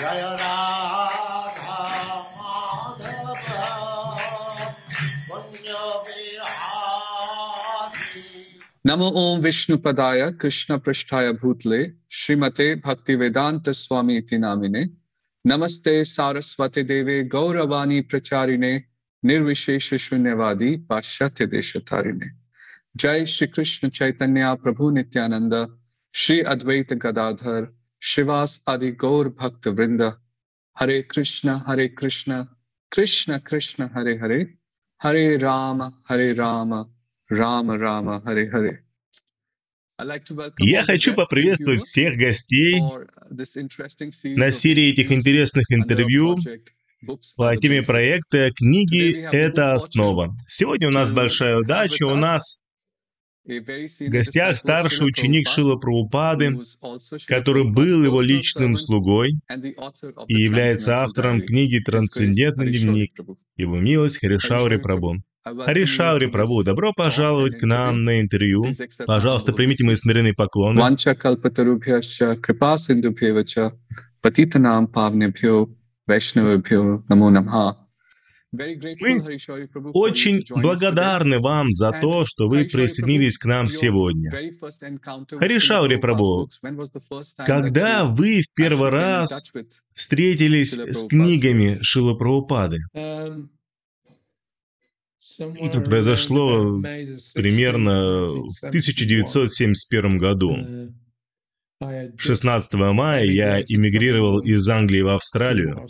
जय नमो ओम विष्णु पदाय कृष्ण पृष्ठाय भूतले श्रीमते भक्ति वेदांत स्वामी इति नामिने। नमस्ते सारस्वती देवे गौरवाणी प्रचारिणे, निर्विशेष शून्यवादी पाश्चात्य देशतारिणे जय श्री कृष्ण चैतन्य प्रभु Nityanand Shri Advaita Gadadhar Shivas Adi Gaur Bhakta Vrinda Hare Krishna Hare Krishna Krishna Krishna Hare Hare Hare Rama Hare Rama Рама, Рама, Харе, Харе. Я хочу поприветствовать всех гостей на серии этих интересных интервью по теме проекта «Книги – это основа». Сегодня у нас большая удача, у нас в гостях старший ученик Шила Прабхупады, который был его личным слугой и является автором книги «Трансцендентный дневник». Его милость Харишаури Прабhu. Харишаури Прабу, добро пожаловать к нам на интервью. Пожалуйста, примите мои смиренные поклоны. Патитанам павнебхyo вайшнавабхyo намо намха. Мы очень благодарны вам за то, что вы присоединились к нам сегодня. Харишаури Прабу, когда вы в первый раз встретились с книгами Шила Прабхупады? Это произошло примерно в 1971 году. 16 мая я эмигрировал из Англии в Австралию.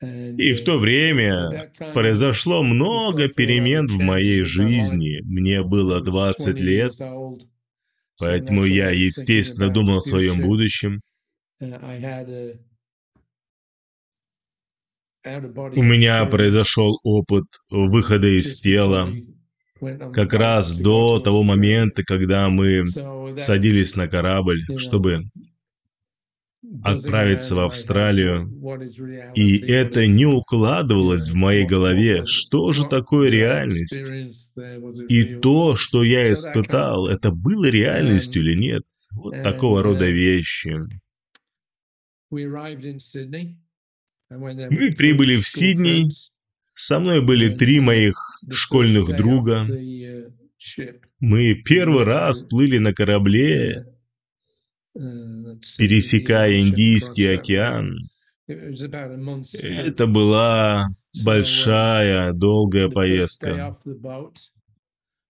И в то время произошло много перемен в моей жизни. Мне было 20 лет, поэтому я, естественно, думал о своем будущем. У меня произошел опыт выхода из тела как раз до того момента, когда мы садились на корабль, чтобы отправиться в Австралию. И это не укладывалось в моей голове, что же такое реальность. И то, что я испытал, это было реальностью или нет. Вот такого рода вещи. Мы прибыли в Сидней. Со мной были три моих школьных друга. Мы первый раз плыли на корабле, пересекая Индийский океан. Это была большая, долгая поездка.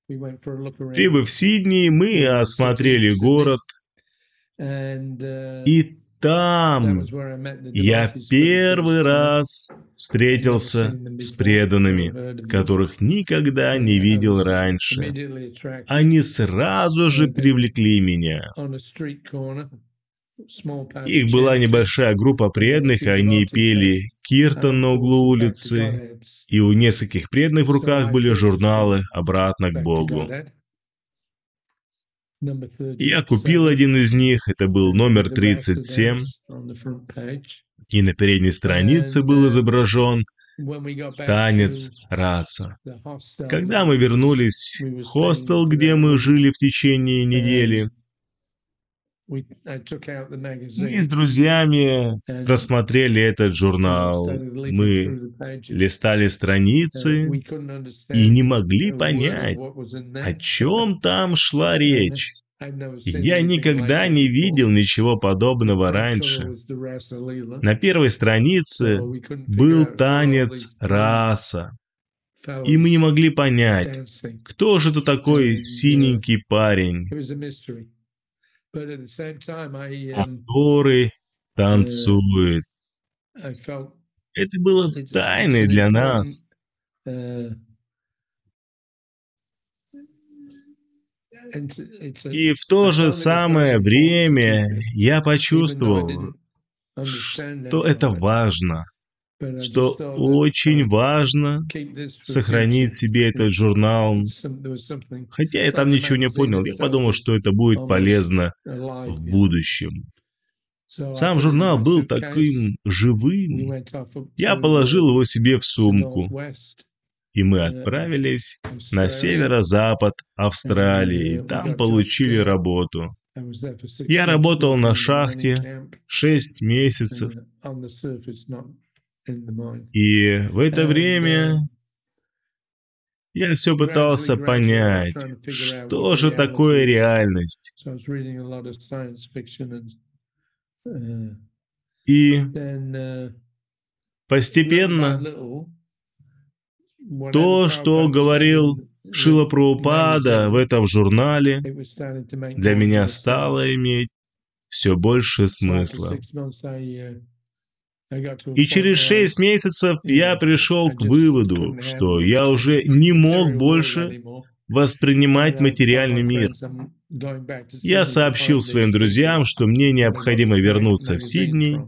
Прибыв в Сидней, мы осмотрели город, и там я первый раз встретился с преданными, которых никогда не видел раньше. Они сразу же привлекли меня. Их была небольшая группа преданных, они пели киртан на углу улицы, и у нескольких преданных в руках были журналы «Обратно к Богу». Я купил один из них, это был номер 37, и на передней странице был изображен танец раса. Когда мы вернулись в хостел, где мы жили в течение недели, мы с друзьями просмотрели этот журнал. Мы листали страницы и не могли понять, о чем там шла речь. Я никогда не видел ничего подобного раньше. На первой странице был танец раса. И мы не могли понять, кто же это такой синенький парень который танцует. Это было тайной для нас. И в то же самое время я почувствовал, что это важно, что очень важно сохранить себе этот журнал. Хотя я там ничего не понял, я подумал, что это будет полезно в будущем. Сам журнал был таким живым. Я положил его себе в сумку. И мы отправились на северо-запад Австралии, и там получили работу. Я работал на шахте 6 месяцев, и в это время я все пытался понять, что же такое реальность. И постепенно то, что говорил Шила Прабхупада в этом журнале, для меня стало иметь все больше смысла. И через шесть месяцев я пришел к выводу, что я уже не мог больше воспринимать материальный мир. Я сообщил своим друзьям, что мне необходимо вернуться в Сидней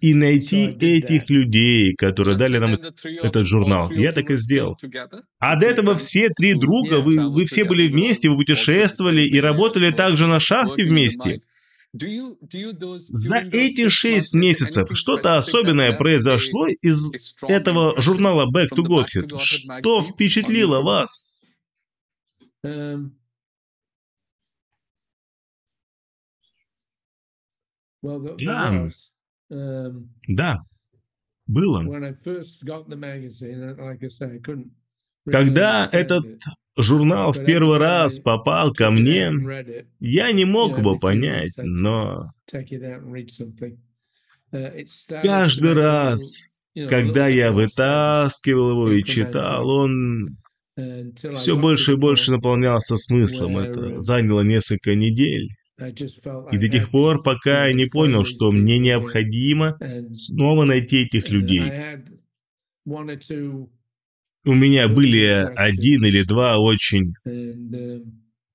и найти этих людей, которые дали нам этот журнал. Я так и сделал. А до этого все три друга, вы, вы все были вместе, вы путешествовали и работали также на шахте вместе. За эти шесть месяцев что-то особенное произошло из этого журнала Back to Godhead? Что впечатлило вас? Да, да, было. Когда этот журнал в первый раз попал ко мне, я не мог его понять, но каждый раз, когда я вытаскивал его и читал, он все больше и больше наполнялся смыслом. Это заняло несколько недель. И до тех пор, пока я не понял, что мне необходимо снова найти этих людей. У меня были один или два очень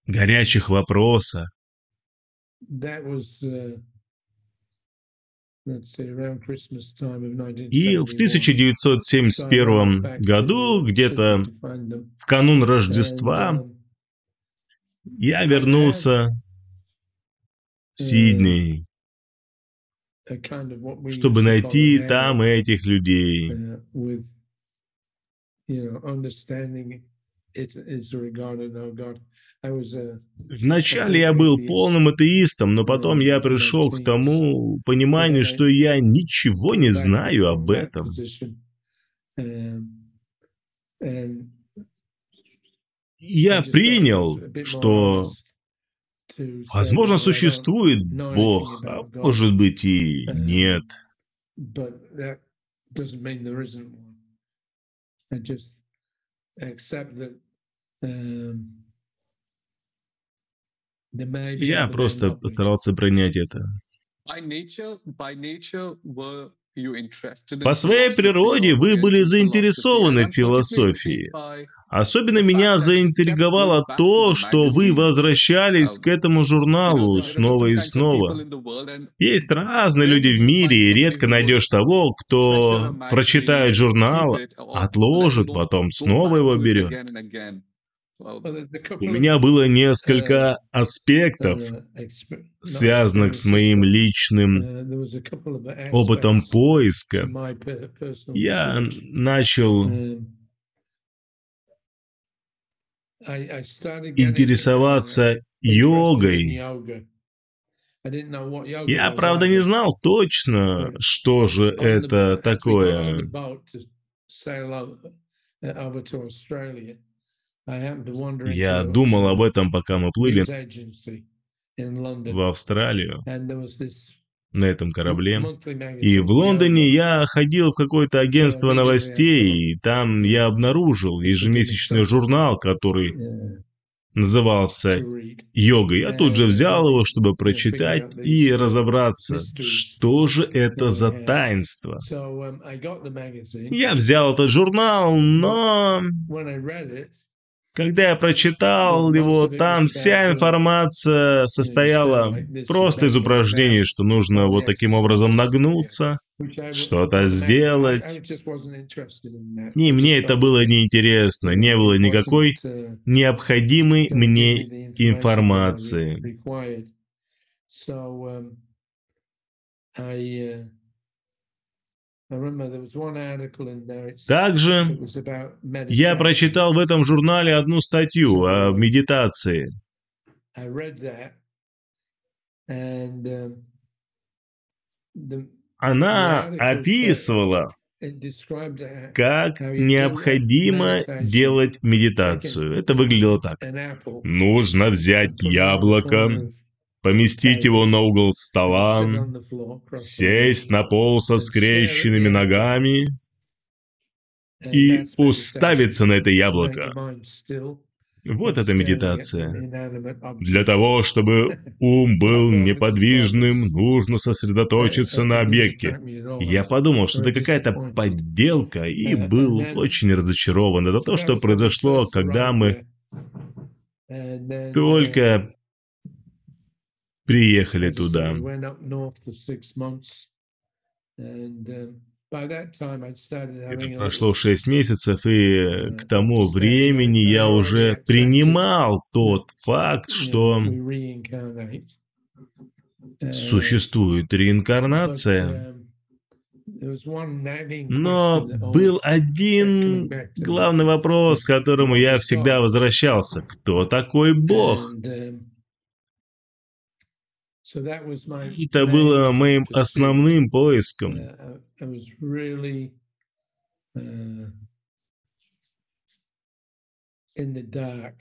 горячих вопроса. И в 1971 году, где-то в канун Рождества, я вернулся в Сидней, чтобы найти там этих людей. Вначале я был полным атеистом, но потом я пришел к тому пониманию, что я ничего не знаю об этом. Я принял, что Возможно, существует Бог, а может быть и нет. Я просто постарался принять это. По своей природе вы были заинтересованы в философии. Особенно меня заинтриговало то, что вы возвращались к этому журналу снова и снова. Есть разные люди в мире, и редко найдешь того, кто прочитает журнал, отложит, потом снова его берет. У меня было несколько аспектов, связанных с моим личным опытом поиска. Я начал интересоваться йогой. Я, правда, не знал точно, что же это такое. Я думал об этом, пока мы плыли в Австралию на этом корабле. И в Лондоне я ходил в какое-то агентство новостей, и там я обнаружил ежемесячный журнал, который назывался «Йога». Я тут же взял его, чтобы прочитать и разобраться, что же это за таинство. Я взял этот журнал, но когда я прочитал его, там вся информация состояла просто из упражнений, что нужно вот таким образом нагнуться, что-то сделать. И мне это было неинтересно, не было никакой необходимой мне информации. Также я прочитал в этом журнале одну статью о медитации. Она описывала, как необходимо делать медитацию. Это выглядело так. Нужно взять яблоко, поместить его на угол стола, сесть на пол со скрещенными ногами и уставиться на это яблоко. Вот эта медитация. Для того, чтобы ум был неподвижным, нужно сосредоточиться на объекте. Я подумал, что это какая-то подделка, и был очень разочарован. Это то, что произошло, когда мы только приехали туда. Это прошло шесть месяцев, и к тому времени я уже принимал тот факт, что существует реинкарнация. Но был один главный вопрос, к которому я всегда возвращался. Кто такой Бог? Это было моим основным поиском.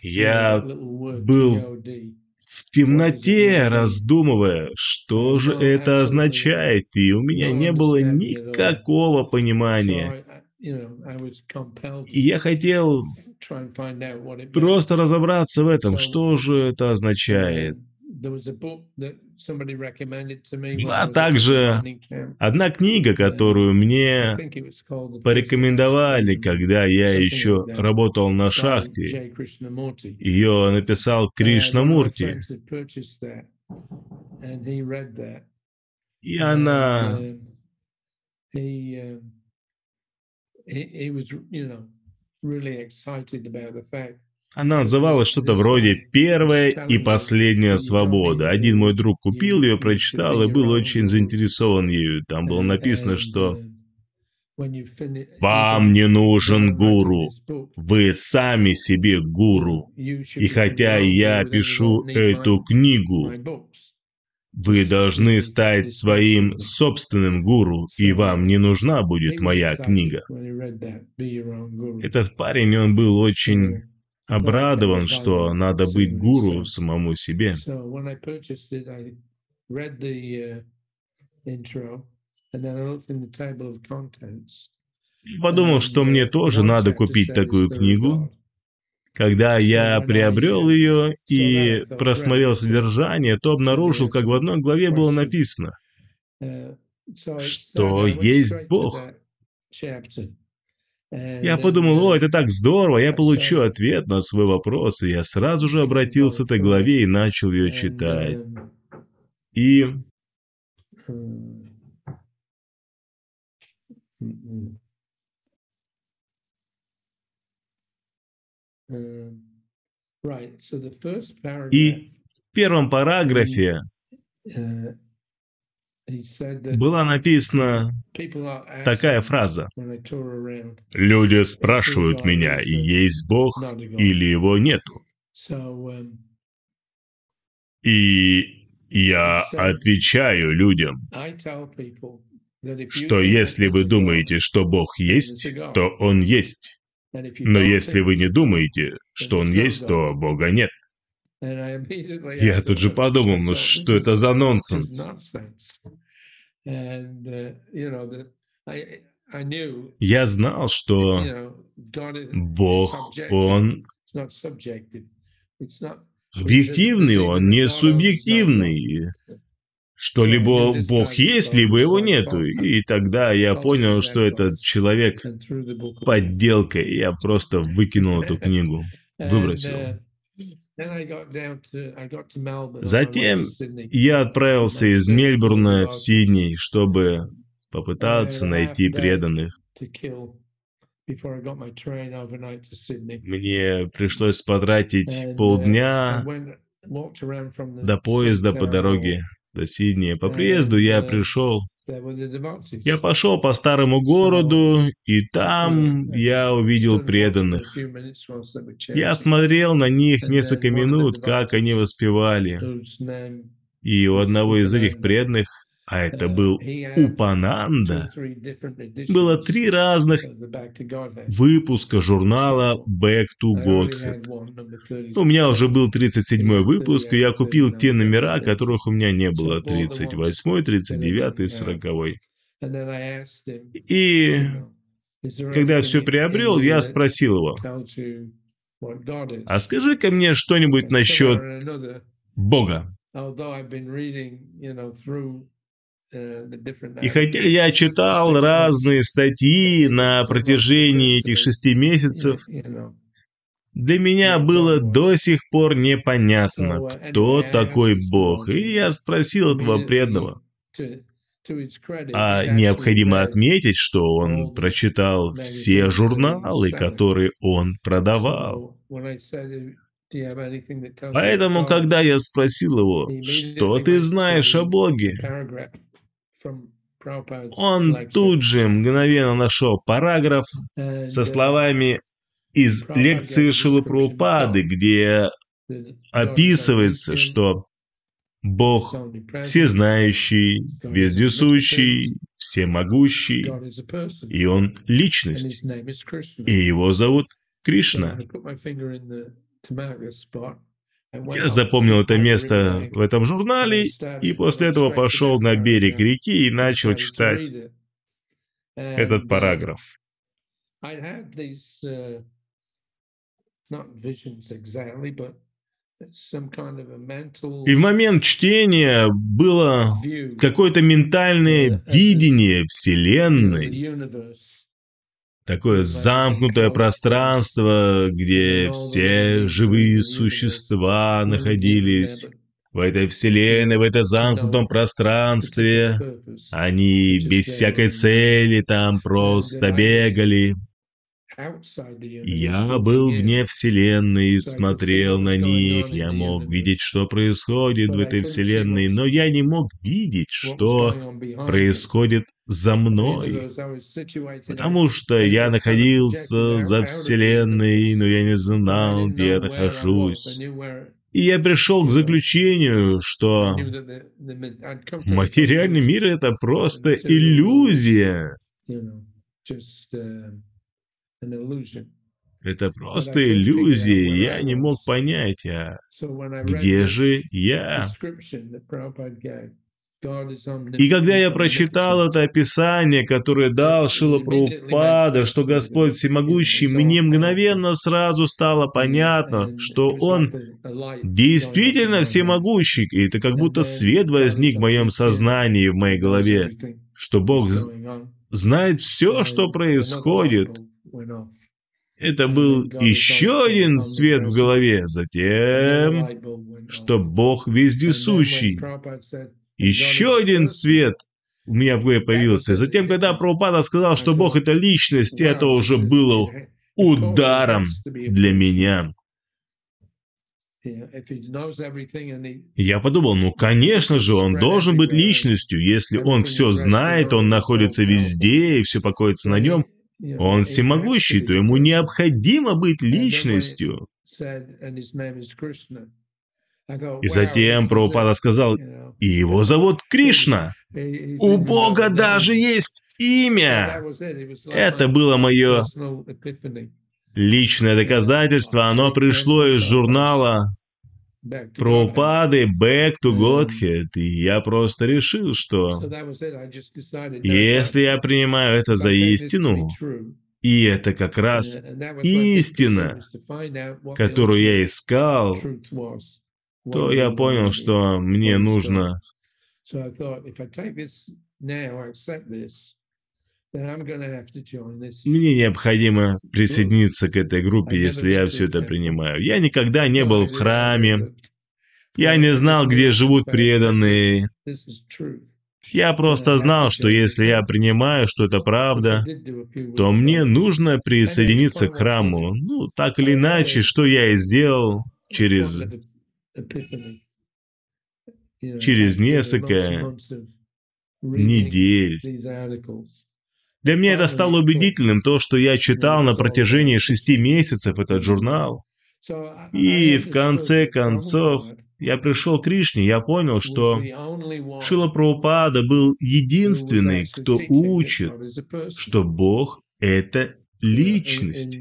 Я был в темноте, раздумывая, что же это означает, и у меня не было никакого понимания. И я хотел просто разобраться в этом, что же это означает. Была также одна книга, которую мне порекомендовали, когда я еще работал на шахте. Ее написал Кришнамурти. И она really excited about the fact она называлась что-то вроде «Первая и последняя свобода». Один мой друг купил ее, прочитал и был очень заинтересован ею. Там было написано, что «Вам не нужен гуру, вы сами себе гуру. И хотя я пишу эту книгу, вы должны стать своим собственным гуру, и вам не нужна будет моя книга». Этот парень, он был очень обрадован, что надо быть гуру самому себе. Подумал, что мне тоже надо купить такую книгу. Когда я приобрел ее и просмотрел содержание, то обнаружил, как в одной главе было написано, что есть Бог. Я подумал, о, это так здорово, я получу ответ на свой вопрос, и я сразу же обратился к этой главе и начал ее читать. И... И в первом параграфе была написана такая фраза. Люди спрашивают меня, есть Бог или его нету. И я отвечаю людям, что если вы думаете, что Бог есть, то Он есть. Но если вы не думаете, что Он есть, то Бога нет. Я тут же подумал, ну что это за нонсенс? Я знал, что Бог, Он объективный, Он не субъективный. Что либо Бог есть, либо его нету. И тогда я понял, что этот человек подделка, и я просто выкинул эту книгу, выбросил. Uh, Затем я отправился из Мельбурна в Сидней, чтобы попытаться найти преданных. Мне пришлось потратить полдня до поезда по дороге до Сиднея. По приезду я пришел Я пошел по старому городу, и там я увидел преданных. Я смотрел на них несколько минут, как они воспевали. И у одного из этих преданных а это был Упананда, было три разных выпуска журнала Back to Godhead. У меня уже был 37 выпуск, и я купил те номера, которых у меня не было, 38, 39 и 40. И когда я все приобрел, я спросил его, а скажи-ка мне что-нибудь насчет Бога. И хотя я читал разные статьи на протяжении этих шести месяцев, для меня было до сих пор непонятно, кто такой Бог. И я спросил этого преданного. А необходимо отметить, что он прочитал все журналы, которые он продавал. Поэтому, когда я спросил его, что ты знаешь о Боге, он тут же мгновенно нашел параграф со словами из лекции Шилупрупады, где описывается, что Бог всезнающий, вездесущий, всемогущий, и Он личность, и Его зовут Кришна. Я запомнил это место в этом журнале, и после этого пошел на берег реки и начал читать этот параграф. И в момент чтения было какое-то ментальное видение Вселенной, такое замкнутое пространство, где все живые существа находились в этой вселенной, в этом замкнутом пространстве. Они без всякой цели там просто бегали. Я был вне Вселенной и смотрел на них. Я мог видеть, что происходит в этой Вселенной, но я не мог видеть, что происходит за мной. Потому что я находился за Вселенной, но я не знал, где я нахожусь. И я пришел к заключению, что материальный мир — это просто иллюзия. Это просто иллюзия, я не мог понять, а где же я? И когда я прочитал это описание, которое дал Шила Прабхупада, что Господь Всемогущий, мне мгновенно сразу стало понятно, что Он действительно Всемогущий, и это как будто свет возник в моем сознании, в моей голове, что Бог знает все, что происходит, это был еще один свет в голове, затем, что Бог вездесущий. Еще один свет у меня в голове появился. Затем, когда Прабхупада сказал, что Бог это личность, это уже было ударом для меня. Я подумал, ну конечно же, он должен быть личностью. Если он все знает, он находится везде и все покоится на нем, он всемогущий, то ему необходимо быть личностью. И затем Прабхупада сказал, и его зовут Кришна. У Бога даже есть имя. Это было мое личное доказательство. Оно пришло из журнала Прабхупады Back to Godhead. И я просто решил, что если я принимаю это за истину, и это как раз истина, которую я искал, то я понял, что мне нужно мне необходимо присоединиться к этой группе, если я все это принимаю. Я никогда не был в храме. Я не знал, где живут преданные. Я просто знал, что если я принимаю, что это правда, то мне нужно присоединиться к храму. Ну, так или иначе, что я и сделал через, через несколько недель. Для меня это стало убедительным, то, что я читал на протяжении шести месяцев этот журнал. И в конце концов, я пришел к Кришне, я понял, что Шила Прабхупада был единственный, кто учит, что Бог — это личность.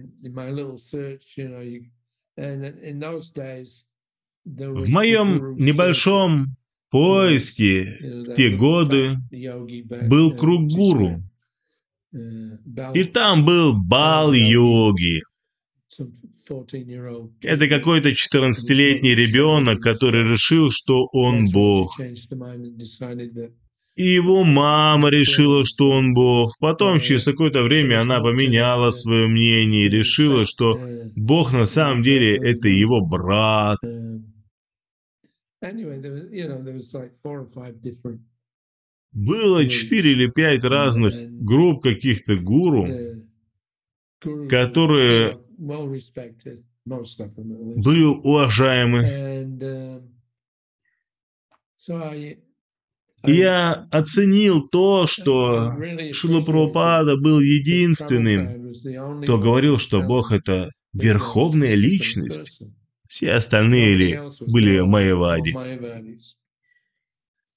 В моем небольшом поиске в те годы был круг гуру. И там был бал йоги. Это какой-то 14-летний ребенок, который решил, что он Бог. И его мама решила, что он Бог. Потом, через какое-то время, она поменяла свое мнение и решила, что Бог на самом деле это его брат. Было четыре или пять разных групп каких-то гуру, которые были уважаемы. И я оценил то, что Шила Прабхупада был единственным, кто говорил, что Бог — это верховная личность. Все остальные ли были Майявади.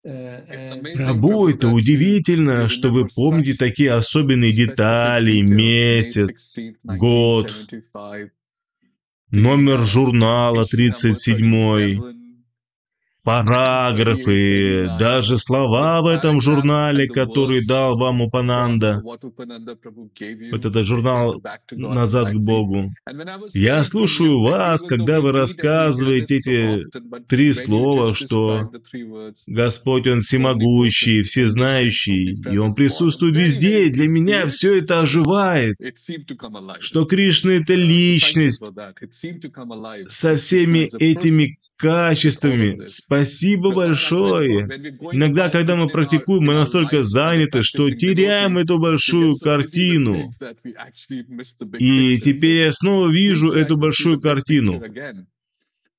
Прабу, это удивительно, что вы помните такие особенные детали, месяц, год, номер журнала 37 параграфы, даже слова в этом журнале, который дал вам Упананда. Вот этот журнал «Назад к Богу». Я слушаю вас, когда вы рассказываете эти три слова, что Господь, Он всемогущий, всезнающий, и Он присутствует везде, и для меня все это оживает, что Кришна — это личность со всеми этими качествами. Спасибо большое. Иногда, когда мы практикуем, мы настолько заняты, что теряем эту большую картину. И теперь я снова вижу эту большую картину.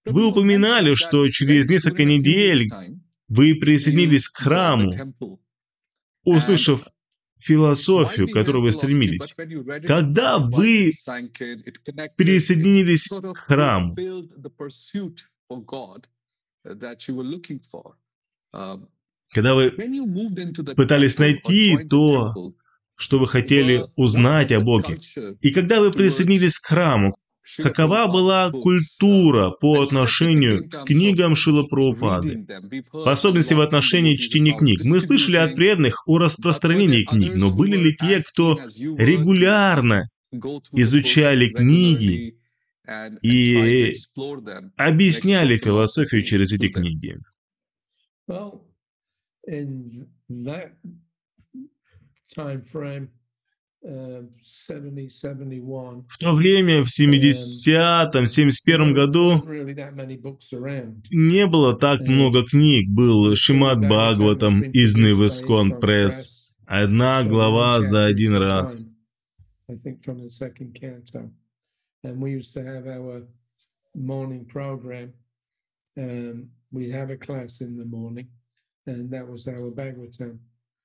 Вы упоминали, что через несколько недель вы присоединились к храму, услышав философию, к которой вы стремились. Когда вы присоединились к храму, Um, Когда вы пытались найти то, что вы хотели узнать о Боге, и когда вы присоединились к храму, какова была культура по отношению к книгам Шила Прабхупады, в особенности в отношении чтения книг. Мы слышали от преданных о распространении книг, но были ли те, кто регулярно изучали книги и объясняли философию через эти книги. Uh, в то время, в 70-м, 71-м году, не было так много книг. Был Шимат Бхагаватам из Невескон Пресс. Одна глава за один раз and we used to have our morning program. Um, we have a class in the morning, and that was our Bhagavatam.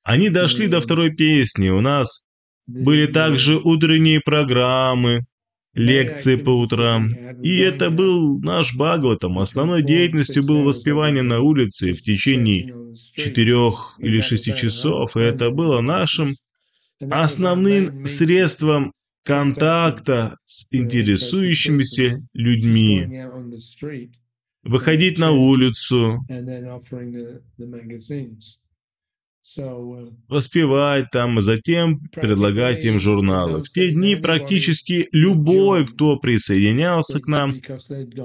Они дошли до второй песни. У нас были также утренние программы, лекции по утрам. И это был наш Бхагаватам. Основной деятельностью было воспевание на улице в течение четырех или шести часов. И это было нашим основным средством контакта с интересующимися людьми, выходить на улицу, воспевать там, а затем предлагать им журналы. В те дни практически любой, кто присоединялся к нам,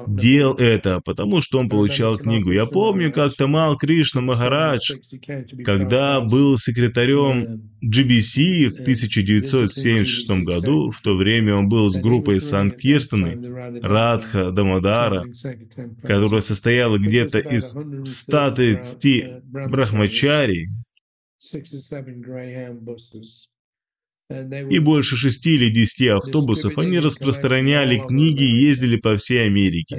делал это, потому что он получал книгу. Я помню, как Тамал Кришна Махарадж, когда был секретарем GBC в 1976 году, в то время он был с группой Санкиртаны, Радха Дамадара, которая состояла где-то из 130 брахмачарий, и больше шести или десяти автобусов. Они распространяли книги и ездили по всей Америке.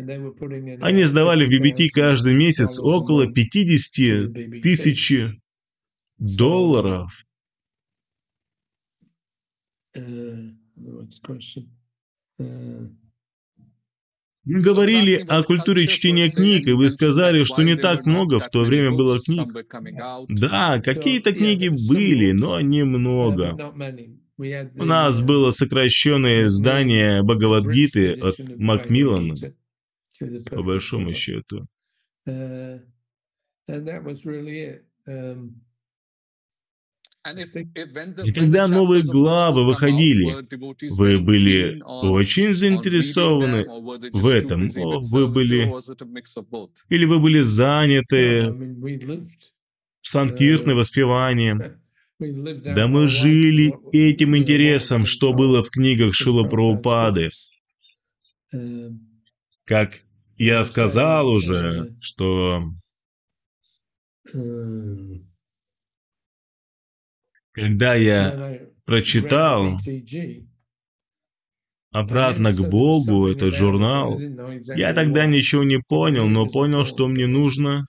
Они сдавали в BBT каждый месяц около 50 тысяч долларов. Uh, what's the question? Uh, Мы говорили о культуре чтения книг, и вы сказали, что не так много в то время было книг. Да, какие-то книги были, но uh, немного. had У нас uh, было сокращенное издание Бхагавадгиты от Макмиллана, по большому счету. Uh, and that was really it. Um, И когда новые главы выходили, Вы были очень заинтересованы в этом, вы были, или вы были заняты lived, санкиртной воспеванием. Да мы жили этим интересом, что было в книгах Шила books. Um, Как я сказал уже, что um, когда я прочитал «Обратно к Богу» этот журнал, я тогда ничего не понял, но понял, что мне нужно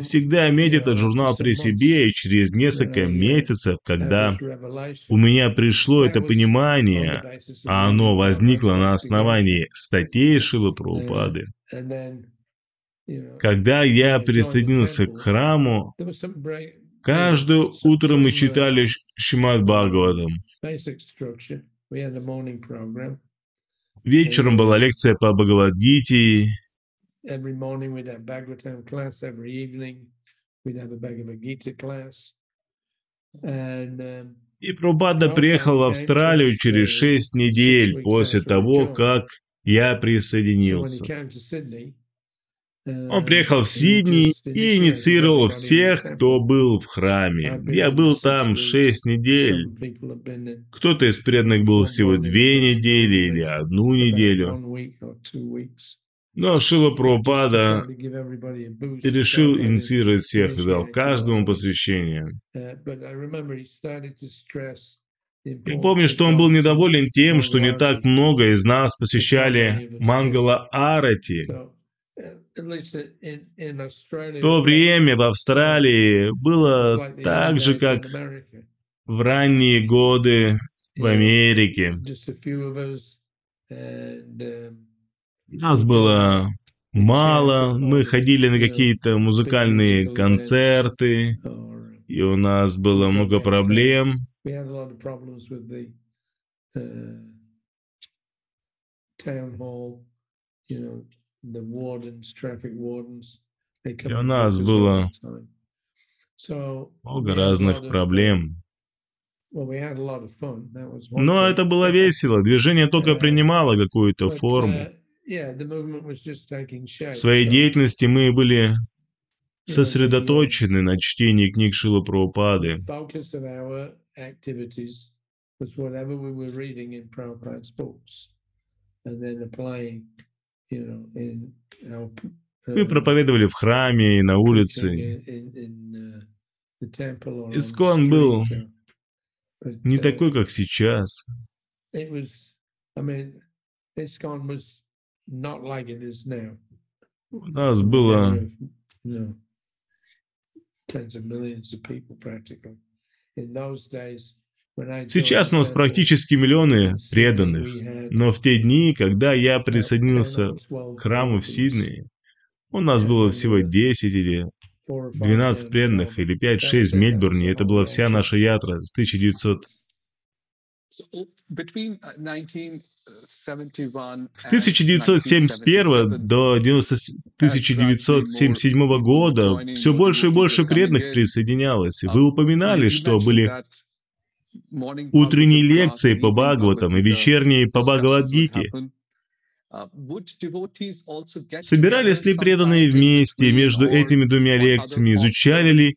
всегда иметь этот журнал при себе, и через несколько месяцев, когда у меня пришло это понимание, а оно возникло на основании статей Шила Прабхупады, когда я присоединился к храму, каждое утро мы читали Шимат Бхагаватам. Вечером была лекция по Бхагавадгите, um, и Прабхупада приехал в Австралию через шесть недель после того, как я присоединился. came to Sydney, uh, Он приехал в just и инициировал всех, кто был в храме. Я был там шесть недель. Кто-то из преданных был всего две недели или одну неделю. Но Шила Прабхупада boost, решил инициировать всех и дал каждому посвящение. Я importance помню, что он был недоволен тем, что не так много из нас посещали Мангала Арати. В то время в Австралии было так же, как в ранние годы в Америке. um, Нас было мало, мы ходили на какие-то музыкальные концерты, и у нас было много проблем. uh, town hall, you know, the wardens, traffic wardens. They come И у нас было Много разных uh, проблем. Но это было весело, движение только Э, принимало какую-то форму. uh. В своей деятельности мы были сосредоточены на чтении книг Шила Прабхупады. was whatever we were reading in Prabhupada's books and then applying, Мы uh, проповедовали в храме и на улице. uh, Искон был uh, Не uh, такой, как сейчас. У нас было tens of millions of people practically. In those days, Сейчас у нас практически Sydney, преданных. Но в те дни, когда я about 10 присоединился or 12 к храму в Сиднее, у нас было всего 10 или four or five 12 down in преданных, или That 5-6 was в Мельбурне. Это была вся наша ятра с 1900 So, between uh, 1971 С and 1971 1977, до 90 1977 года все больше и больше преданных присоединялось. И Вы упоминали, что были утренние лекции по Бхагаватам и вечерние по Бхагавадгите. Собирались ли преданные вместе между этими двумя лекциями, изучали ли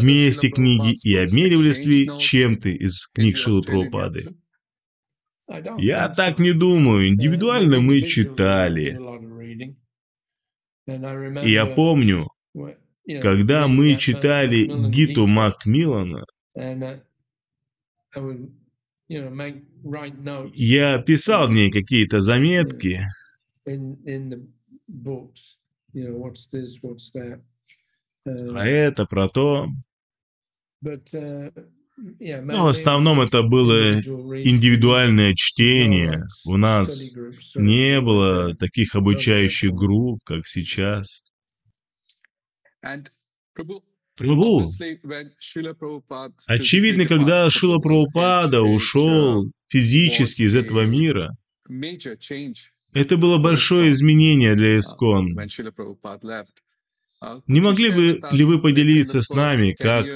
вместе книги и обменивались ли чем-то из книг Шилы Прабхупады? Я так не думаю. Uh, Индивидуально мы читали. И я помню, когда мы читали Гиту Макмиллана, and uh, I would, you know, make write notes я писал в ней какие-то заметки, in in the books. You know, what's this, what's that. про это, про то. uh, Но в основном это было индивидуальное чтение. У нас не было таких обучающих групп, как сейчас. Прабу, очевидно, когда Шила Прабхупада ушел физически из этого мира, это было большое изменение для Искон. Не могли бы ли вы поделиться с нами, как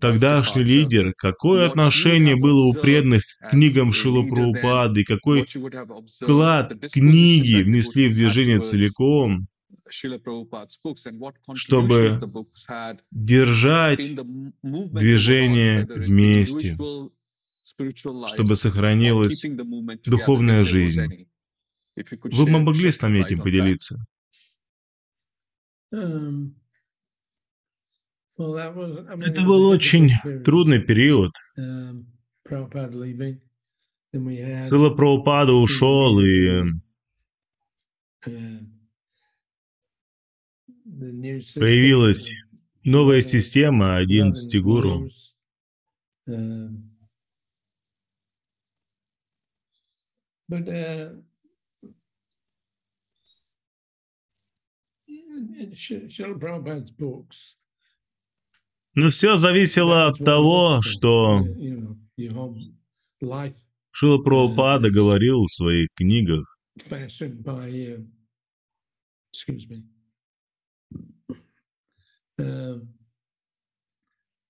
тогдашний лидер, какое отношение было у преданных к книгам Шилу Прабхупады, какой вклад книги внесли в движение целиком, чтобы держать движение вместе, чтобы сохранилась духовная жизнь. Вы бы могли с нами этим поделиться? Um, Это был очень трудный период. Um, Сила Прабхупада ушел, и появилась новая система 11 гуру. Но все зависело от того, что Шила Прабхупада говорил в своих книгах. fashioned by, uh, excuse me, um, it was fashioned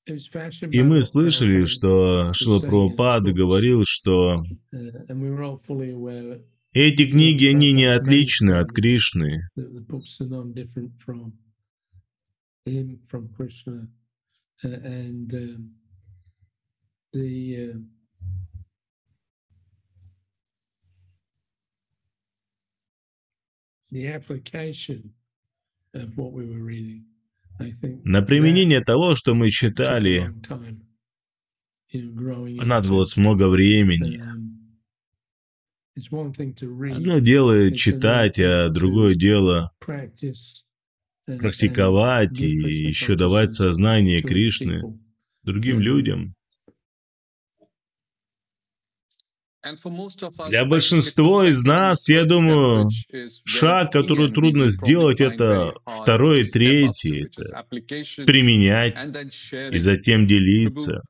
И мы слышали, что Шила Прабхупада говорил, что uh, эти книги, они не отличны от Кришны. uh, um, uh, the application of what we were reading. На применение того, что мы читали, понадобилось много времени. Одно дело читать, а другое дело практиковать и еще давать сознание Кришны другим людям. Для большинства из нас, я думаю, Шаг, который трудно сделать, это второй и третий, это применять и затем делиться.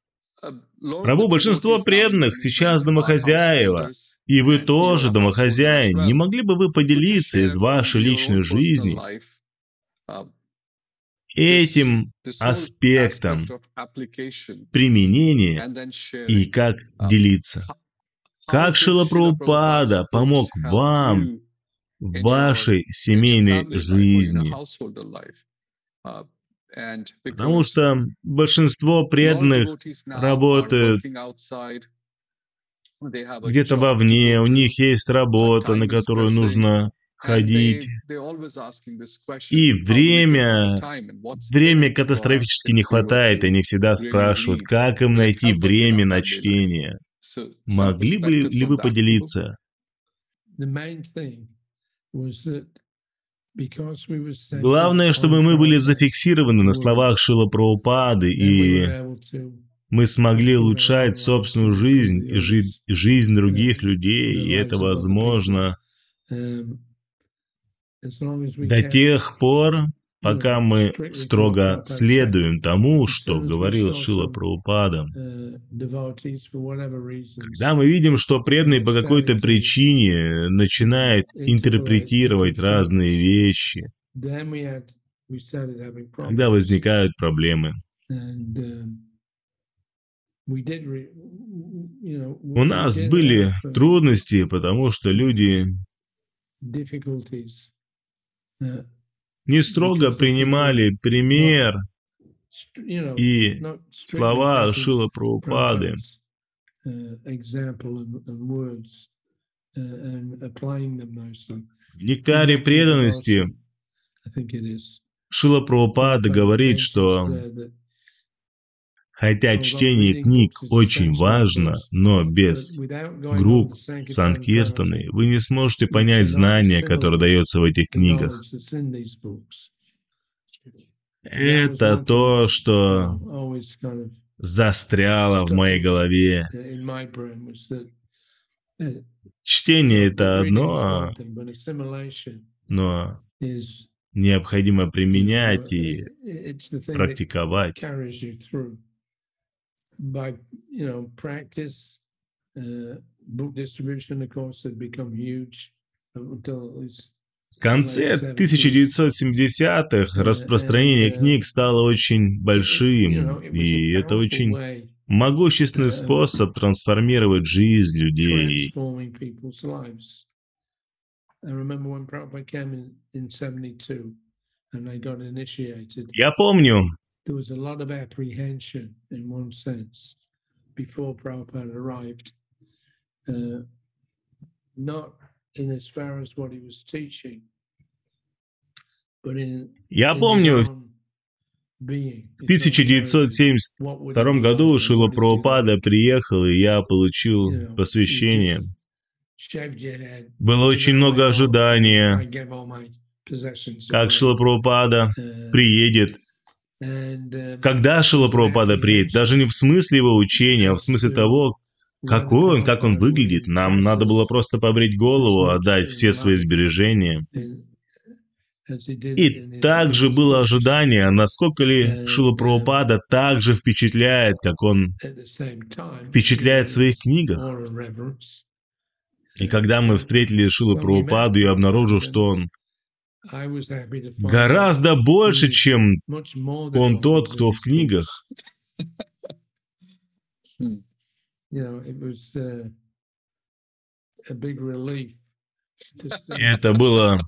Прабу, большинство преданных сейчас домохозяева, И вы тоже домохозяин. Не могли бы вы поделиться из вашей личной жизни этим аспектом применения и как делиться? Как Шила Прабхупада помог вам в вашей семейной жизни? Потому что большинство преданных работают где-то вовне, у них есть работа, на которую нужно ходить. И время, время катастрофически не хватает, и они всегда спрашивают, как им найти время на чтение. Могли бы ли вы поделиться? Главное, чтобы мы были зафиксированы на словах Шила we и мы смогли улучшать собственную жизнь и жи- жизнь других людей, и это возможно um, до тех пор, пока мы строго следуем тому, что говорил Шила Прабхупада. uh, reasons Когда мы видим, что преданный по какой-то причине начинает интерпретировать разные вещи, когда возникают проблемы. um, У нас были трудности, потому что люди uh, не строго принимали пример и слова Шила Прабхупады. Uh, uh. В нектаре преданности. Шила Прабхупада говорит, что хотя чтение книг очень важно, но без групп Санкиртаны вы не сможете понять знания, которые дается в этих книгах. Это то, что застряло в моей голове. Чтение — это одно, но необходимо применять и практиковать. В конце 1970-х распространение книг стало очень большим, и это очень могущественный способ трансформировать жизнь людей. Я помню, before Prabhupada arrived, uh, not in as far as what he was teaching, but in, Я помню, в 1972 году Шила Прабхупада приехал, и я получил посвящение. Было очень много ожидания, как Шила Прабхупада uh, приедет, когда Шила Прабхупада приедет, даже не в смысле его учения, а в смысле того, какой он, как он выглядит. Нам надо было просто побрить голову, отдать все свои сбережения. И также было ожидание, насколько ли Шила Прабхупада также впечатляет, как он впечатляет в своих книгах. И когда мы встретили Шилу Прабхупаду, я обнаружил, что он гораздо больше, чем он тот, кто в книгах. Это было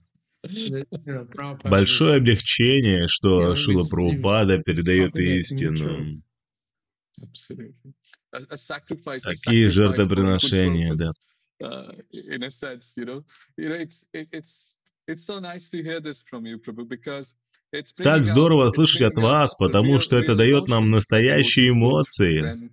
большое облегчение, что Шила Прабхупада передает истину. Такие жертвоприношения, да. Так здорово слышать от вас, потому что это дает нам настоящие эмоции.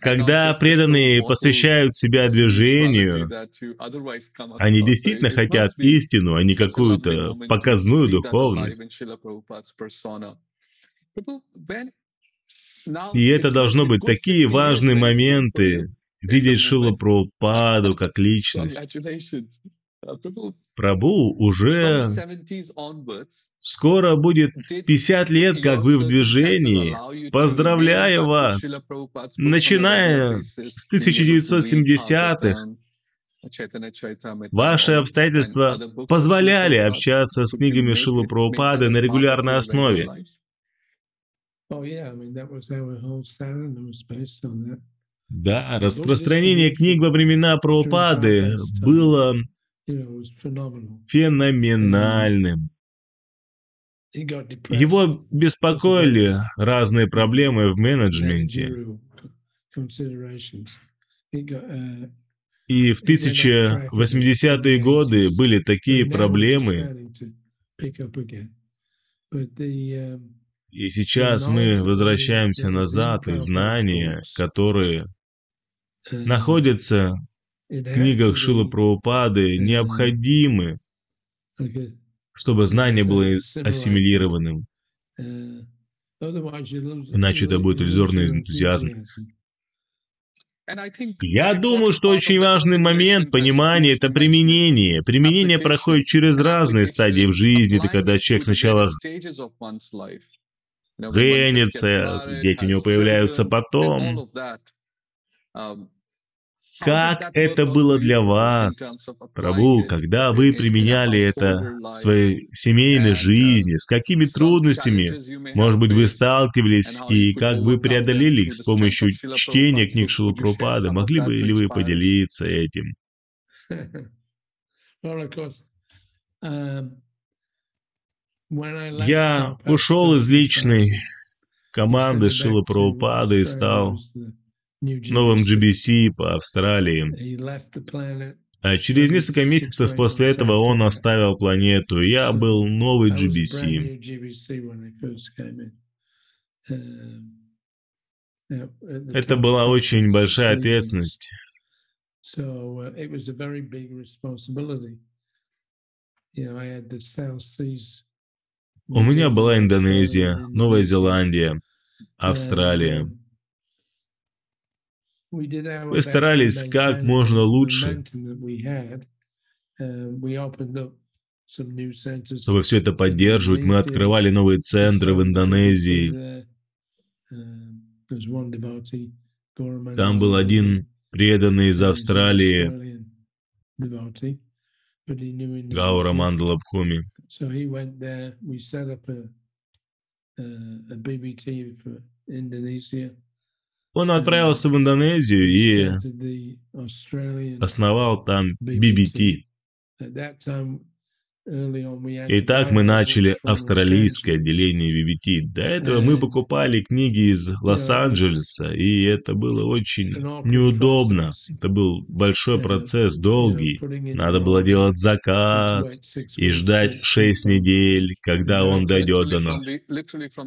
Когда преданные посвящают себя движению, они действительно хотят истину, а не какую-то показную духовность. И это должно быть такие важные моменты, видеть Шила Прабхупаду как личность. Прабу уже скоро будет 50 лет, как вы в движении. Поздравляю вас! Начиная с 1970-х, Ваши обстоятельства позволяли общаться с книгами Шилу Прабхупады на регулярной основе. Да, распространение книг во времена Прабхупады было феноменальным. Его беспокоили разные проблемы в менеджменте. И в 1080-е годы были такие проблемы. И сейчас мы возвращаемся назад, и знания, которые находятся в книгах Шила Прабхупады необходимы, чтобы знание было ассимилированным. Иначе это будет иллюзорный энтузиазм. Я думаю, что очень важный момент понимания – это применение. Применение проходит через разные стадии в жизни. Это когда человек сначала женится, дети у него появляются потом. Как это было для вас, Прабу, когда вы применяли это в своей семейной жизни? С какими трудностями, может быть, вы сталкивались и как вы преодолели их с помощью чтения книг Шилупрупада? Могли бы ли вы поделиться этим? Я ушел из личной команды Шила Прабхупады и стал новым GBC по Австралии. А через несколько месяцев после этого он оставил планету, я был новый GBC. Это была очень большая ответственность. У меня была Индонезия, Новая Зеландия, Австралия. Мы старались как можно лучше, чтобы все это поддерживать. Мы открывали новые центры в Индонезии. Там был один преданный из Австралии, Гаура Мандалабхуми. Он отправился в Индонезию и основал там BBT. Итак, мы начали австралийское отделение VBT. До этого мы покупали книги из Лос-Анджелеса, и это было очень неудобно. Это был большой процесс, долгий. Надо было делать заказ и ждать 6 недель, когда он дойдет до нас.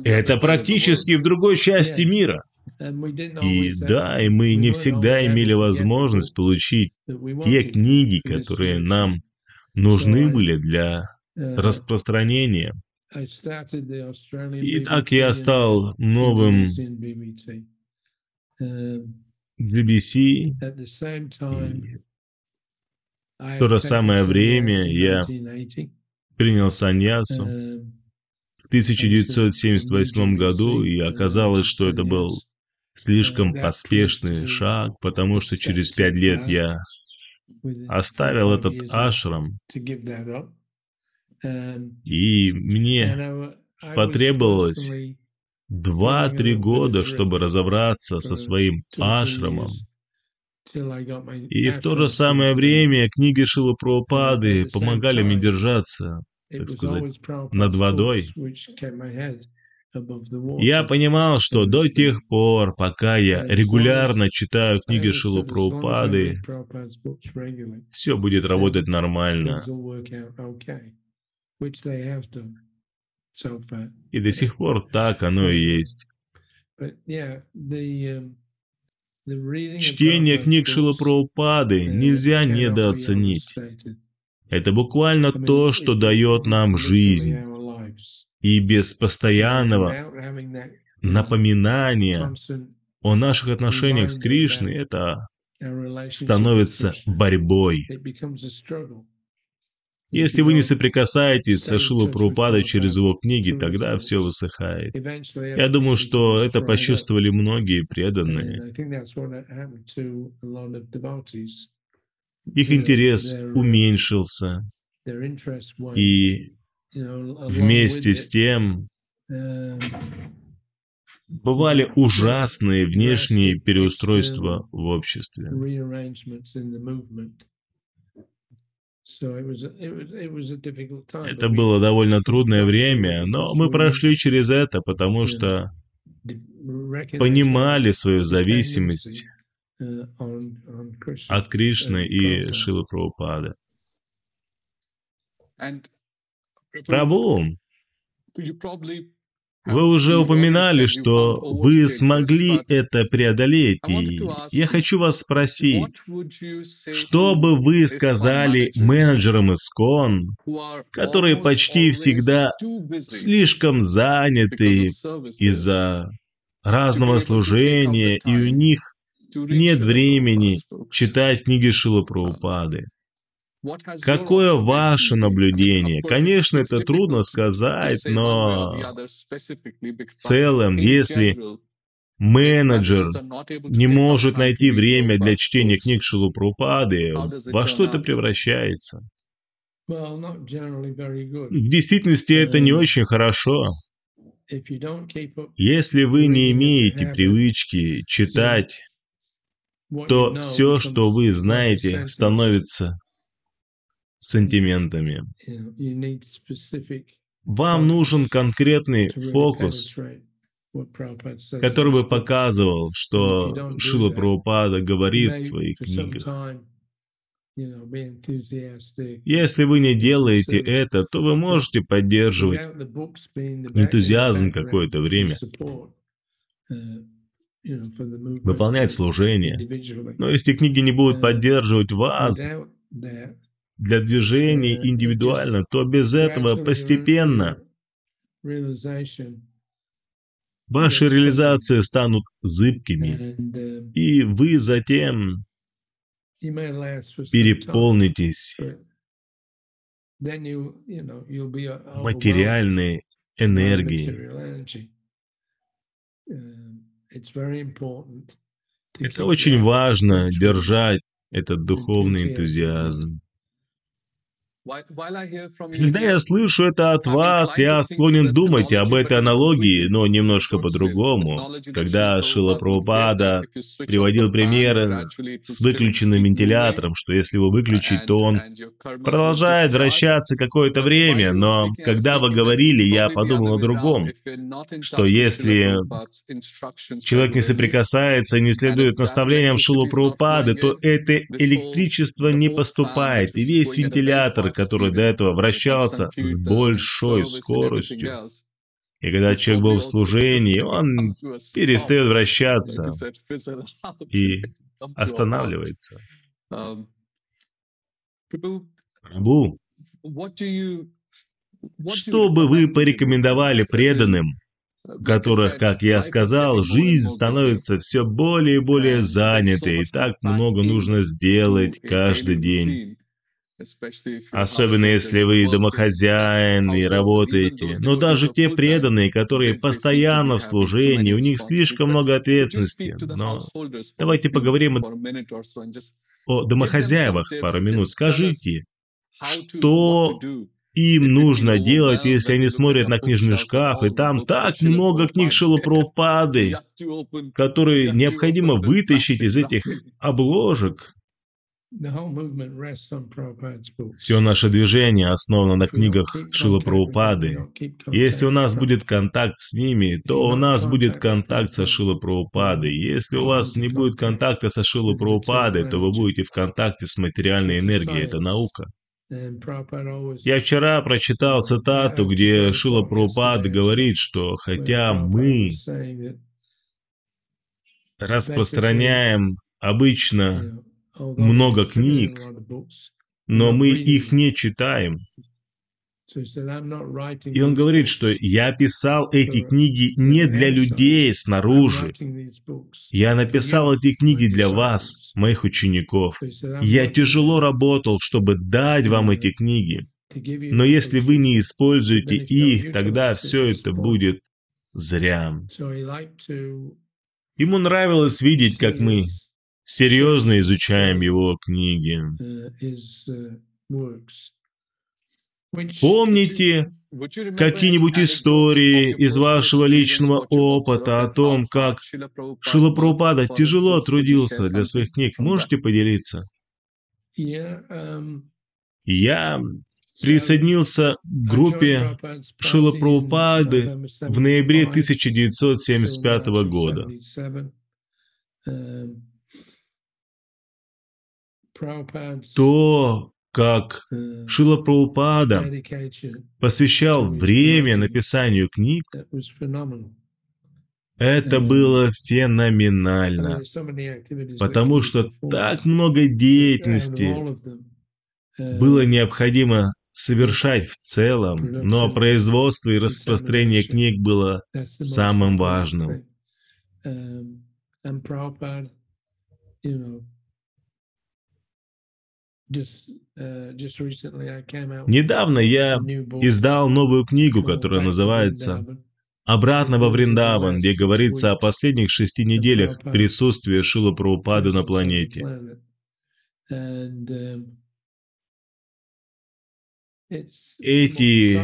Это практически в другой части мира. И да, и мы не всегда имели возможность получить те книги, которые нам нужны были для э, распространения. И так я стал новым BBC. В то же самое время я принял саньясу в 1978 году, и оказалось, что это был слишком поспешный шаг, потому что через пять лет я оставил этот ашрам, и мне потребовалось два-три года, чтобы разобраться со своим ашрамом. И в то же самое время книги Шила Прабхупады помогали мне держаться, так сказать, над водой. Я понимал, что до тех пор, пока я регулярно читаю книги Шилу Прабхупады, все будет работать нормально. И до сих пор так оно и есть. Чтение книг Шила Прабхупады нельзя недооценить. Это буквально то, что дает нам жизнь. И без постоянного напоминания о наших отношениях с Кришной это становится борьбой. Если вы не соприкасаетесь с Шилу Прабхупадой через его книги, тогда все высыхает. Я думаю, что это почувствовали многие преданные. Их интерес уменьшился, и Вместе с тем, бывали ужасные внешние переустройства в обществе. Это было довольно трудное время, но мы прошли через это, потому что понимали свою зависимость от Кришны и Шилы Прабхупады. Прабу, вы уже упоминали, что вы смогли это преодолеть, и я хочу вас спросить, что бы вы сказали менеджерам ИСКОН, которые почти всегда слишком заняты из-за разного служения, и у них нет времени читать книги Шилы Прабхупады? Какое ваше наблюдение? Конечно, это трудно сказать, но в целом, если менеджер не может найти время для чтения книг Шилупрупады, во что это превращается? В действительности это не очень хорошо. Если вы не имеете привычки читать, то все, что вы знаете, становится сантиментами. Вам нужен конкретный фокус, который бы показывал, что Шила Прабхупада говорит в своих книгах. Если вы не делаете это, то вы можете поддерживать энтузиазм какое-то время, выполнять служение. Но если книги не будут поддерживать вас, для движений индивидуально, то без этого постепенно ваши реализации станут зыбкими, и вы затем переполнитесь. материальной энергией. Это очень важно, держать этот духовный энтузиазм. Когда я слышу это от вас, я склонен думать об этой аналогии, но немножко по-другому. Когда Шила Прабхупада приводил примеры с выключенным вентилятором, что если его выключить, то он продолжает вращаться какое-то время, но когда вы говорили, я подумал о другом, что если человек не соприкасается и не следует наставлениям Шилу Прабхупады, то это электричество не поступает, и весь вентилятор, который до этого вращался с большой скоростью. И когда человек был в служении, он перестает вращаться и останавливается. Прабу, что бы вы порекомендовали преданным, которых, как я сказал, жизнь становится все более и более занятой, и так много нужно сделать каждый день. Особенно если вы домохозяин и работаете. Но даже те преданные, которые постоянно в служении, у них слишком много ответственности. Но давайте поговорим о домохозяевах пару минут. Скажите, что им нужно делать, если они смотрят на книжный шкаф, и там так много книг Шилапрапады, которые необходимо вытащить из этих обложек. Все наше движение основано на книгах Шила Прабхупады. Если у нас будет контакт с ними, то у нас будет контакт со Шила Прабхупадой. Если у вас не будет контакта со Шила Прабхупадой, то вы будете в контакте с материальной энергией. Это наука. Я вчера прочитал цитату, где Шила Прабхупад говорит, что хотя мы распространяем обычно много книг, но мы их не читаем. И он говорит, что я писал эти книги не для людей снаружи. Я написал эти книги для вас, моих учеников. Я тяжело работал, чтобы дать вам эти книги. Но если вы не используете их, тогда все это будет зря. Ему нравилось видеть, как мы серьезно изучаем его книги. Помните какие-нибудь истории из вашего личного опыта о том, как Шилапрапада тяжело трудился для своих книг? Можете поделиться? Я присоединился к группе Шилапрапады в ноябре 1975 года. То, как Шила Прабхупада посвящал время написанию книг, это было феноменально, потому что так много деятельности было необходимо совершать в целом, но производство и распространение книг было самым важным. Uh, Недавно я издал новую книгу, которая называется «Обратно во Вриндаван», где говорится о последних шести неделях присутствия Шила Прабхупады на планете. Um, Эти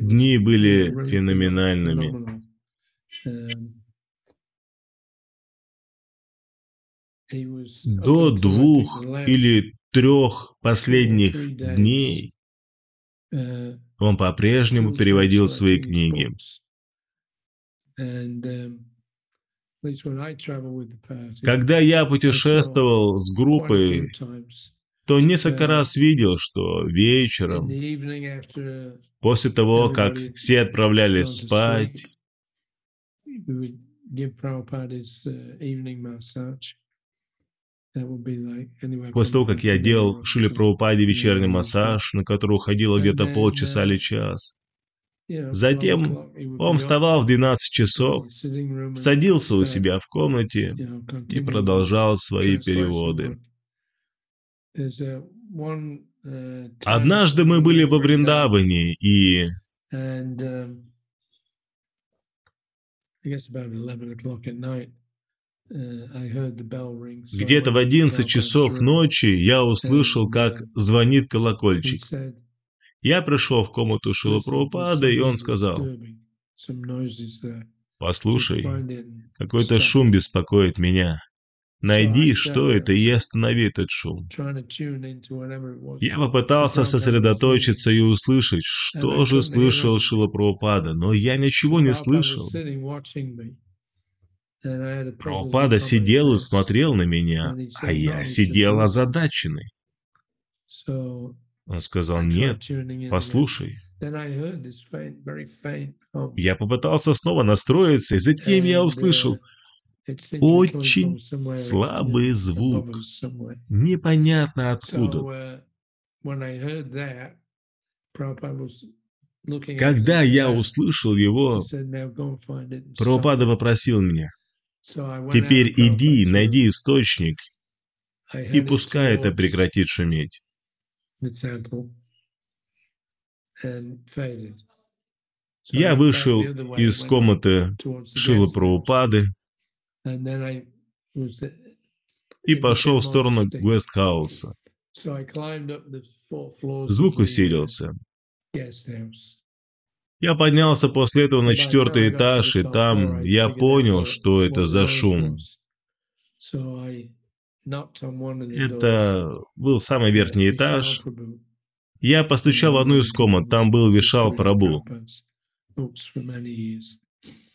дни были феноменальными. Um, До двух или трех последних дней он по-прежнему переводил свои книги. Когда я путешествовал с группой, то несколько раз видел, что вечером, после того, как все отправлялись спать, После того, как я делал Шили Прабхупаде вечерний массаж, на который уходило где-то полчаса или час, Затем он вставал в 12 часов, садился у себя в комнате и продолжал свои переводы. Однажды мы были во Вриндаване, и где-то в 11 часов ночи я услышал, как звонит колокольчик. Я пришел в комнату Шилапрабхупады, и он сказал, «Послушай, какой-то шум беспокоит меня. Найди, что это, и останови этот шум». Я попытался сосредоточиться и услышать, что же слышал Шилапрабхупада, но я ничего не слышал. Прабхупада сидел и смотрел на меня, а я сидел озадаченный. Он сказал, нет, послушай. Я попытался снова настроиться, и затем я услышал очень слабый звук, непонятно откуда. Когда я услышал его, Прабхупада попросил меня, теперь иди, найди источник, и пускай это прекратит шуметь. Я вышел из комнаты Шила Прабхупады и пошел в сторону Гвестхауса. Звук усилился. Я поднялся после этого на четвертый этаж, и там я понял, что это за шум. Это был самый верхний этаж. Я постучал в одну из комнат, там был Вишал Прабу.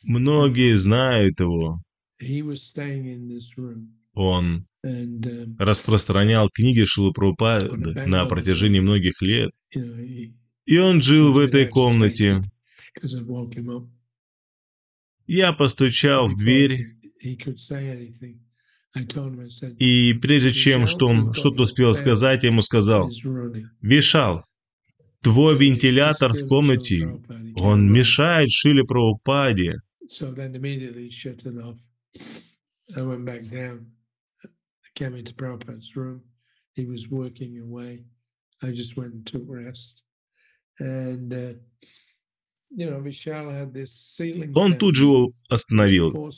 Многие знают его. Он um, распространял книги Шилупрупады на протяжении многих лет. И он жил в этой комнате. Я постучал в дверь. И прежде чем что он что-то успел сказать, я ему сказал, «Вишал, твой вентилятор в комнате, он мешает Шиле Прабхупаде». And uh, он тут же его остановил.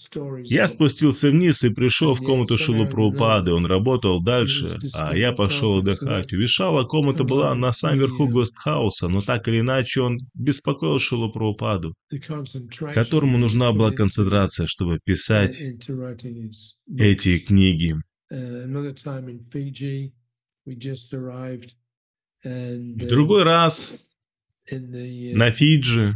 Я спустился вниз и пришел в комнату Шилупрупады. Он работал дальше, а я пошел отдыхать. У Вишала комната была на самом верху гостхауса, но так или иначе он беспокоил Шилупрупаду, которому нужна была концентрация, чтобы писать эти книги. В другой раз Uh, на Фиджи.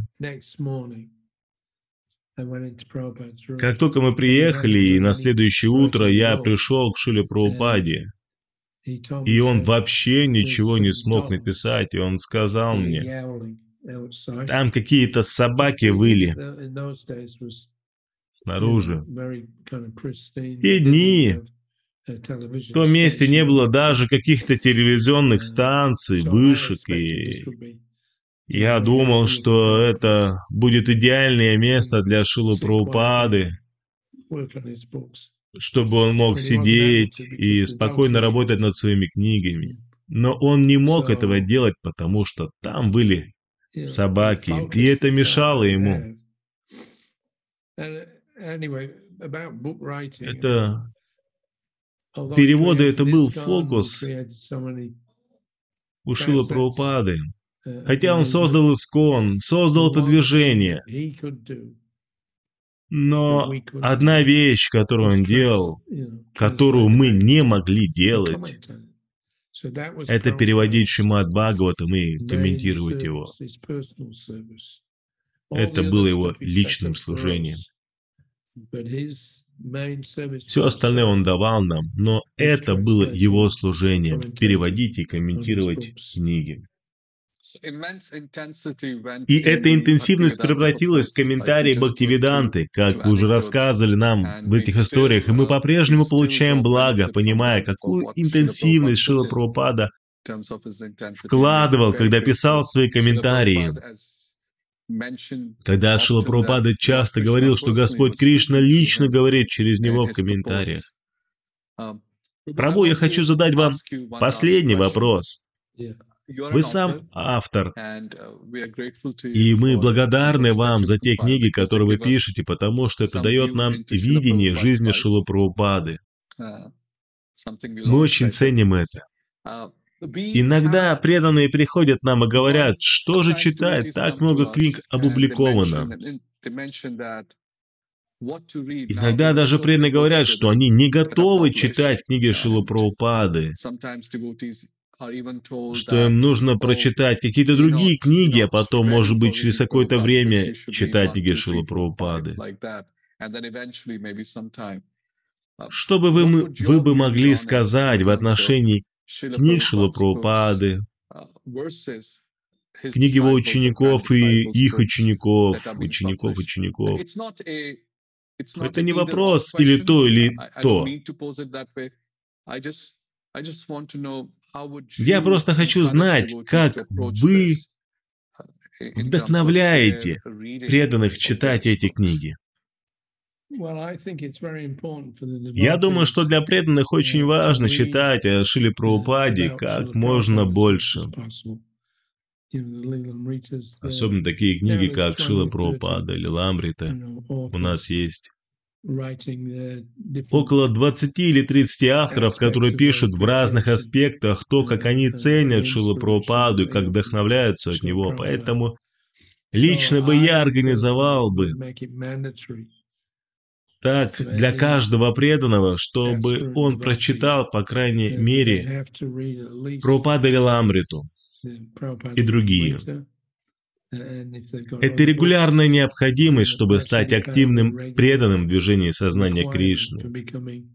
Как только мы приехали, и на следующее утро я пришел к Шиле Прабхупаде, и он вообще ничего не смог написать, и он сказал мне, там какие-то собаки выли. снаружи. И дни, в том месте не было даже каких-то телевизионных станций, вышек и я думал, что это будет идеальное место для Шилу Прабхупады, чтобы он мог сидеть и спокойно работать над своими книгами. Но он не мог этого делать, потому что там были собаки, и это мешало ему. Это переводы, это был фокус у Шила Прабхупады. Хотя он создал Искон, создал это движение. Но одна вещь, которую он делал, которую мы не могли делать, это переводить Шимат Бхагаватам и комментировать его. Это было его личным служением. Все остальное он давал нам, но это было его служением – переводить и комментировать книги. И эта интенсивность превратилась в комментарии Бхактивиданты, как вы уже рассказывали нам в этих историях, и мы по-прежнему получаем благо, понимая, какую интенсивность Шила Прабхупада вкладывал, когда писал свои комментарии. Когда Шила Прабхупада часто говорил, что Господь Кришна лично говорит через него в комментариях. Прабу, я хочу задать вам последний вопрос. Вы сам автор, и мы благодарны вам за те книги, которые вы пишете, потому что это дает нам видение жизни Шилупрабхупады. Мы очень ценим это. Иногда преданные приходят нам и говорят, что же читать, так много книг опубликовано. Иногда даже преданные говорят, что они не готовы читать книги Шилупраупады, что им нужно прочитать какие-то другие книги, а потом, может быть, через какое-то время читать книги Шилупраупады. Что бы вы, вы бы могли сказать в отношении книг Шилупраупады, книги его учеников и их учеников, учеников учеников. Это не вопрос или то, или то. Я просто хочу знать, как вы вдохновляете преданных читать эти книги. Я думаю, что для преданных очень важно читать о Шиле Прабхупаде как можно больше. Особенно такие книги, как Шила Прабхупада или Ламрита. У нас есть около 20 или 30 авторов, которые пишут в разных аспектах то, как они ценят Шила Прабхупаду и как вдохновляются от него. Поэтому лично бы я организовал бы так для каждого преданного, чтобы он прочитал, по крайней мере, Прабхупада Ламриту и другие. Это регулярная необходимость, чтобы стать активным преданным движении сознания Кришны.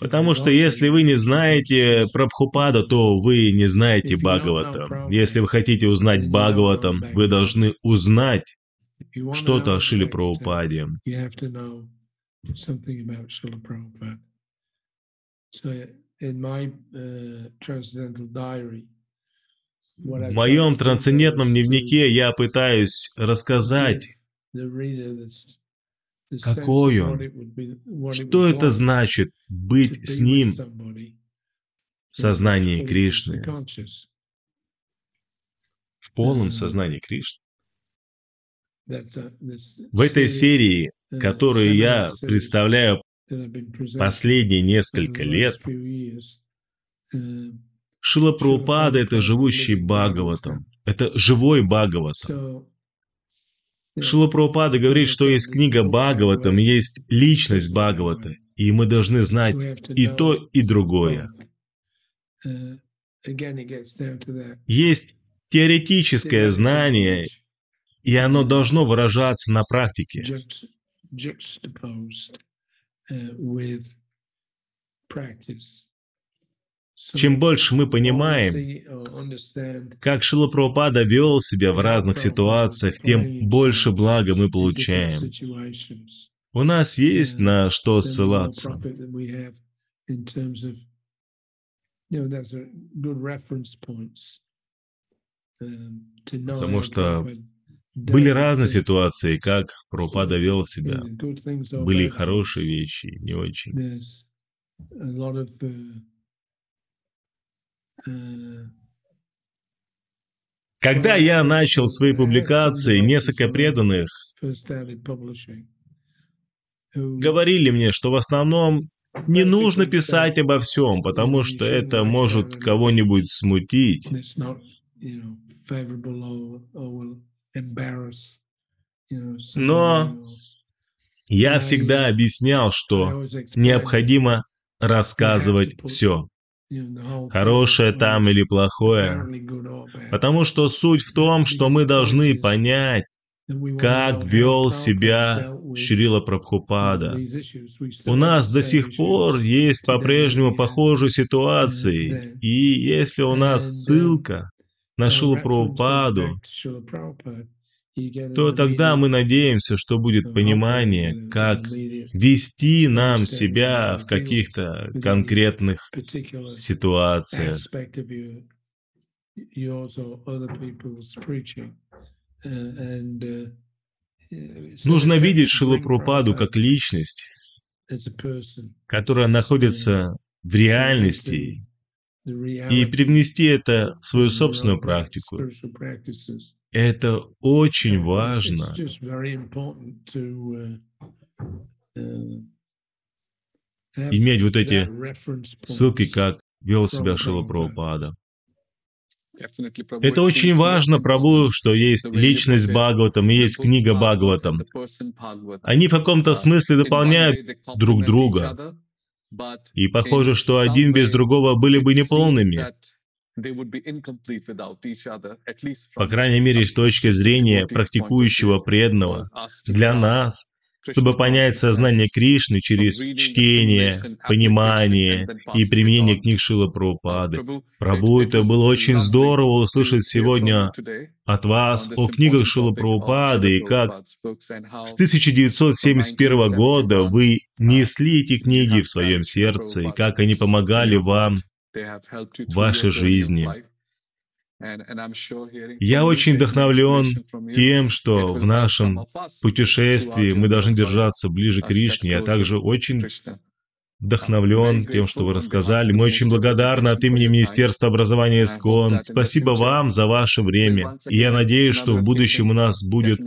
Потому что если вы не знаете Прабхупада, то вы не знаете Бхагавата. Если вы хотите узнать Бхагаватам, вы должны узнать что-то о Шиле Прабхупаде. Uh, В моем трансцендентном дневнике я пытаюсь рассказать, какой он, что это значит быть с ним в сознании Кришны, в полном сознании Кришны. В этой серии, uh, которую я представляю последние несколько лет Шила Прабхупада — это живущий Бхагаватам. Это живой Бхагаватам. Шила Прабхупада говорит, что есть книга Бхагаватам, есть личность Бхагавата, и мы должны знать и то, и другое. Есть теоретическое знание, и оно должно выражаться на практике. Uh, Чем больше мы понимаем, как Шилапрапада вел себя в разных ситуациях, тем больше блага мы получаем. У нас есть на что ссылаться. Потому что были разные ситуации, как Пропада вел себя. Были хорошие вещи, не очень. Когда я начал свои публикации, несколько преданных говорили мне, что в основном не нужно писать обо всем, потому что это может кого-нибудь смутить. Но я всегда объяснял, что необходимо рассказывать все. Хорошее там или плохое. Потому что суть в том, что мы должны понять, как вел себя Шрила Прабхупада. У нас до сих пор есть по-прежнему похожие ситуации, и если у нас ссылка на Шилу Прабхупаду, то тогда мы надеемся, что будет понимание, как вести нам себя в каких-то конкретных ситуациях. Нужно видеть Шилапрупаду как личность, которая находится в реальности, и привнести это в свою собственную практику. Это очень важно. Иметь вот эти ссылки, как вел себя Шила Прабхупада. Это очень важно, Прабу, что есть личность Бхагаватам и есть книга Бхагаватам. Они в каком-то смысле дополняют друг друга. И похоже, что один без другого были бы неполными. По крайней мере, с точки зрения практикующего преданного, для нас чтобы понять сознание Кришны через чтение, понимание и применение книг Шила Прабхупады. Прабу, это было очень здорово услышать сегодня от вас о книгах Шила Прабхупады и как с 1971 года вы несли эти книги в своем сердце, и как они помогали вам вашей жизни. Я очень вдохновлен тем, что в нашем путешествии мы должны держаться ближе к Кришне. Я также очень вдохновлен тем, что вы рассказали. Мы очень благодарны от имени Министерства образования СКОН. Спасибо вам за ваше время. И я надеюсь, что в будущем у нас будет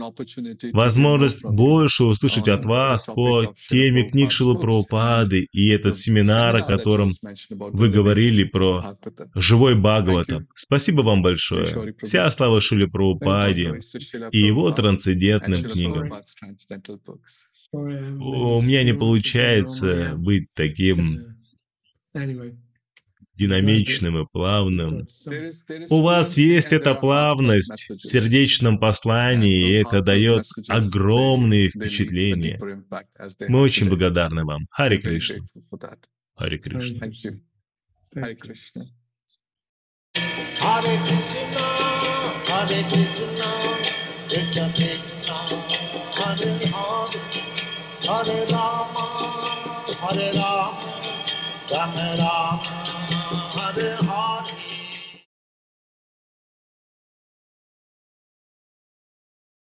возможность больше услышать от вас по теме книг Шилы Прабхупады и этот семинар, о котором вы говорили про живой Бхагавата. Спасибо вам большое. Вся слава Шиле Прабхупаде и его трансцендентным книгам. У меня не получается быть таким динамичным и плавным. У вас есть эта плавность в сердечном послании, и это дает огромные впечатления. Мы очень благодарны вам. Хари Кришна. Хари Кришна. Хари Кришна. Hare Krishna, Hare Krishna, Krishna Krishna, Hare Hare. Hare Rama, Hare Rama, Rama Rama.